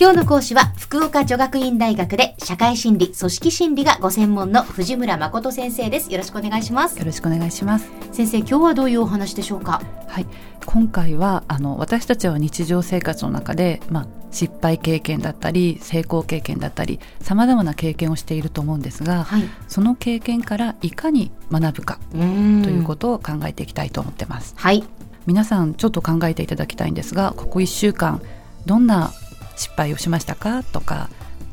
今日の講師は福岡女学院大学で社会心理組織心理がご専門の藤村誠先生です。よろしくお願いします。よろしくお願いします。先生今日はどういうお話でしょうか？はい。今回はあの私たちは日常生活の中でまあ失敗経験だったり成功経験だったりさまざまな経験をしていると思うんですが、はい、その経験からいかに学ぶかということを考えていきたいと思ってます。はい、皆さんちょっと考えていただきたいんですがここ1週間どんな失敗をしましたか？とか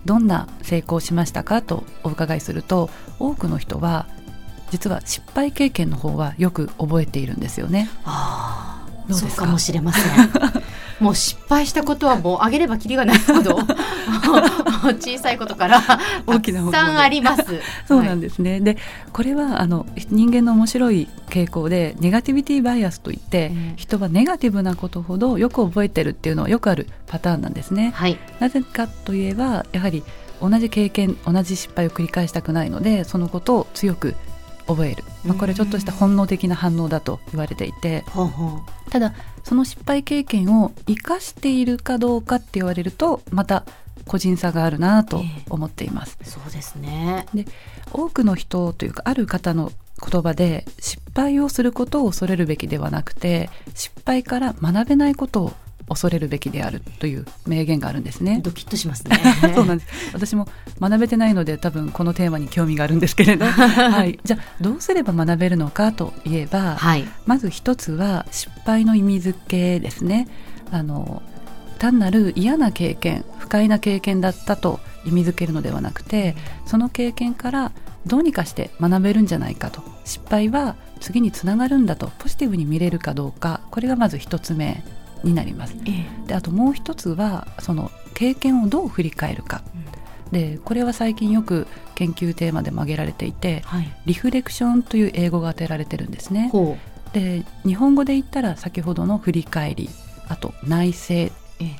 どんな成功しましたか？とお伺いすると多くの人は実は失敗経験の方はよく覚えているんですよね。あそうかもしれません。もう失敗したことはもうあげればきりがないほど 小さいことから 大きなたくさんあります。そうなんですね。はい、でこれはあの人間の面白い傾向でネガティビティバイアスといって、うん、人はネガティブなことほどよく覚えてるっていうのはよくあるパターンなんですね。はい、なぜかといえばやはり同じ経験同じ失敗を繰り返したくないのでそのことを強く覚える、まあ、これちょっとした本能的な反応だと言われていて、ただその失敗経験を生かしているかどうかって言われるとまた個人差があるなと思っています。えー、そうですねで多くの人というかある方の言葉で失敗をすることを恐れるべきではなくて失敗から学べないことを恐れるべきであるという名言があるんですね。ドキッとしますね。そうなんです。私も学べてないので多分このテーマに興味があるんですけれど、はい。じゃあどうすれば学べるのかといえば、はい、まず一つは失敗の意味付けですね。あの単なる嫌な経験、不快な経験だったと意味付けるのではなくて、その経験からどうにかして学べるんじゃないかと失敗は次につながるんだとポジティブに見れるかどうかこれがまず一つ目になります。であともう一つはその経験をどう振り返るか。でこれは最近よく研究テーマでも挙げられていて、はい、リフレクションという英語が当てられてるんですね。で日本語で言ったら先ほどの振り返りあと内省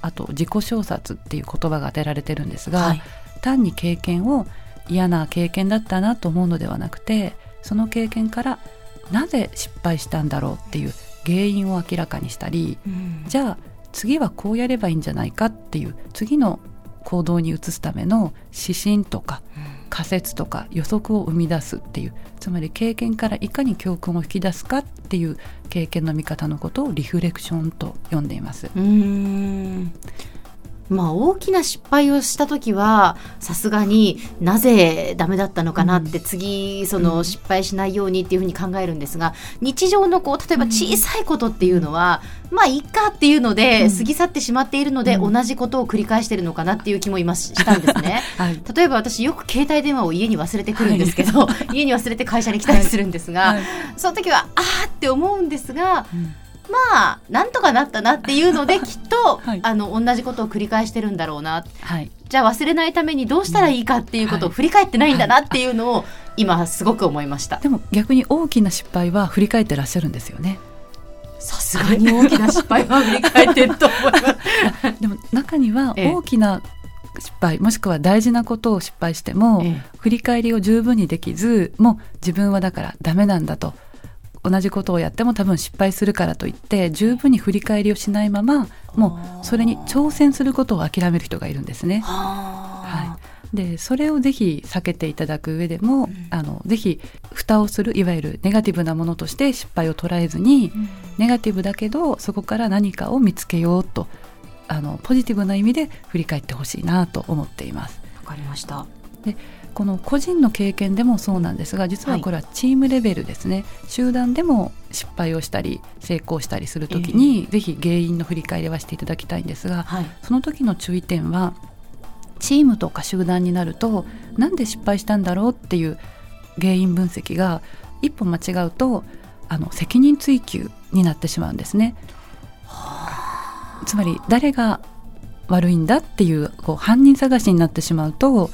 あと自己小説っていう言葉が当てられてるんですが、はい、単に経験を嫌な経験だったなと思うのではなくてその経験からなぜ失敗したんだろうっていう原因を明らかにしたり、うん、じゃあ次はこうやればいいんじゃないかっていう次の行動に移すための指針とか仮説とか予測を生み出すっていうつまり経験からいかに教訓を引き出すかっていう経験の見方のことをリフレクションと呼んでいます。うんまあ、大きな失敗をした時はさすがになぜダメだったのかなって、次その失敗しないようにっていうふうに考えるんですが日常のこう例えば小さいことっていうのは、まあいいかっていうので過ぎ去ってしまっているので、同じことを繰り返してるのかなっていう気も今したんですね、はい、例えば私よく携帯電話を家に忘れてくるんですけど、はい、家に忘れて会社に来たりするんですが、はい、その時はああって思うんですが、うんまあなんとかなったなっていうので きっと、はい、あの同じことを繰り返してるんだろうな、はい、じゃあ忘れないためにどうしたらいいかっていうことを振り返ってないんだなっていうのを今すごく思いました、でも逆に大きな失敗は振り返ってらっしゃるんですよね。さすがに大きな失敗は振り返ってると思います。でも中には大きな失敗もしくは大事なことを失敗しても、ええ、振り返りを十分にできずもう自分はだからダメなんだと同じことをやっても多分失敗するからといって十分に振り返りをしないままもうそれに挑戦することを諦める人がいるんですね。はい、でそれをぜひ避けていただく上でも、うん、あのぜひ蓋をするいわゆるネガティブなものとして失敗を捉えずに、うん、ネガティブだけどそこから何かを見つけようとあのポジティブな意味で振り返ってほしいなと思っています。わかりましたでこの個人の経験でもそうなんですが実はこれはチームレベルですね、はい、集団でも失敗をしたり成功したりする時に、えー、ぜひ原因の振り返りはしていただきたいんですが、はい、その時の注意点はチームとか集団になるとなんで失敗したんだろうっていう原因分析が一歩間違うとあの責任追及になってしまうんですね。つまり誰が悪いんだっていうこう犯人探しになってしまうと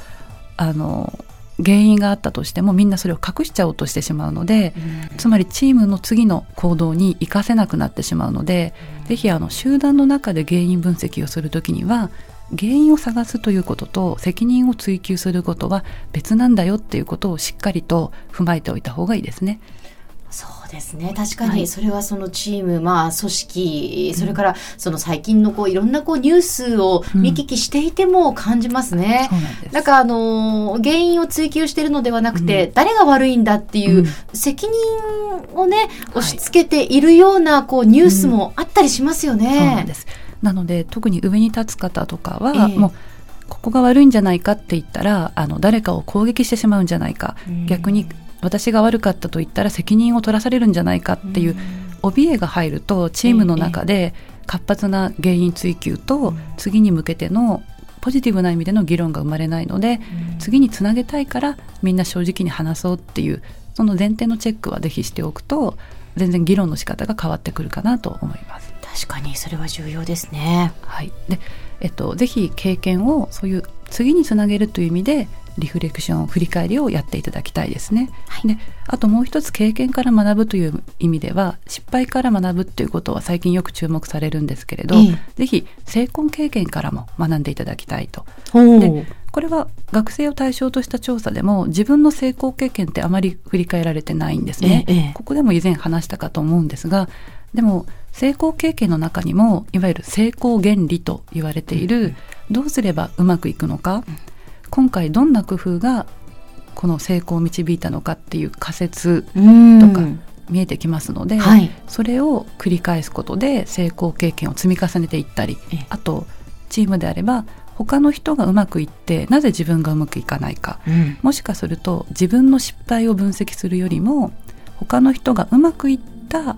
あの原因があったとしてもみんなそれを隠しちゃおうとしてしまうので、うん、つまりチームの次の行動に生かせなくなってしまうので、うん、ぜひあの集団の中で原因分析をするときには原因を探すということと責任を追及することは別なんだよっていうことをしっかりと踏まえておいた方がいいですね。そうですね。確かに。それはそのチーム、まあ、組織それからその最近のこういろんなこうニュースを見聞きしていても感じますね。うん、なんかあの原因を追求しているのではなくて、うん、誰が悪いんだっていう責任をね、押し付けているようなこうニュースもあったりしますよね。そうなんです。なので特に上に立つ方とかは、えー、もうここが悪いんじゃないかって言ったらあの誰かを攻撃してしまうんじゃないか、逆に私が悪かったと言ったら責任を取らされるんじゃないかっていう怯えが入るとチームの中で活発な原因追及と次に向けてのポジティブな意味での議論が生まれないので次につなげたいからみんな正直に話そうっていうその前提のチェックはぜひしておくと全然議論の仕方が変わってくるかなと思います。確かにそれは重要ですね。はい。で、えっとぜひ経験をそういう次につなげるという意味でリフレクション振り返りをやっていただきたいですね。はい、であともう一つ経験から学ぶという意味では失敗から学ぶっていうことは最近よく注目されるんですけれど、えー、ぜひ成功経験からも学んでいただきたいと。でこれは学生を対象とした調査でも自分の成功経験ってあまり振り返られてないんですね。えー、ここでも以前話したかと思うんですがでも成功経験の中にもいわゆる成功原理と言われている、どうすればうまくいくのか、今回どんな工夫がこの成功を導いたのかっていう仮説とか見えてきますので、はい、それを繰り返すことで成功経験を積み重ねていったりあとチームであれば他の人がうまくいってなぜ自分がうまくいかないか、うん、もしかすると自分の失敗を分析するよりも他の人がうまくいった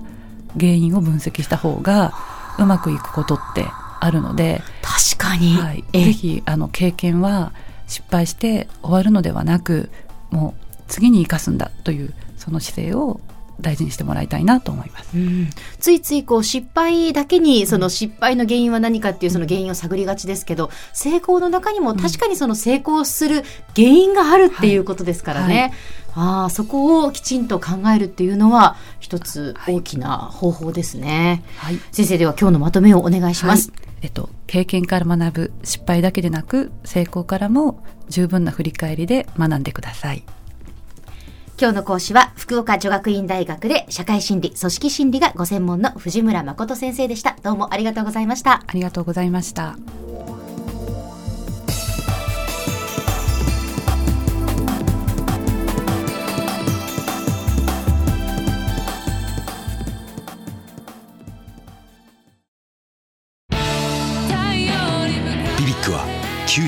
原因を分析した方がうまくいくことってあるので確かに、はい、ぜひあの経験は失敗して終わるのではなくもう次に生かすんだというその姿勢を大事にしてもらいたいなと思います、うん、ついついこう失敗だけにその失敗の原因は何かっていうその原因を探りがちですけど成功の中にも確かにその成功する原因があるっていうことですからね、はい。はい、あそこをきちんと考えるっていうのは一つ大きな方法ですね、はい、先生では今日のまとめをお願いします、えっと、経験から学ぶ失敗だけでなく成功からも十分な振り返りで学んでください。今日の講師は福岡女学院大学で社会心理組織心理がご専門の藤村誠先生でした。どうもありがとうございました。ありがとうございました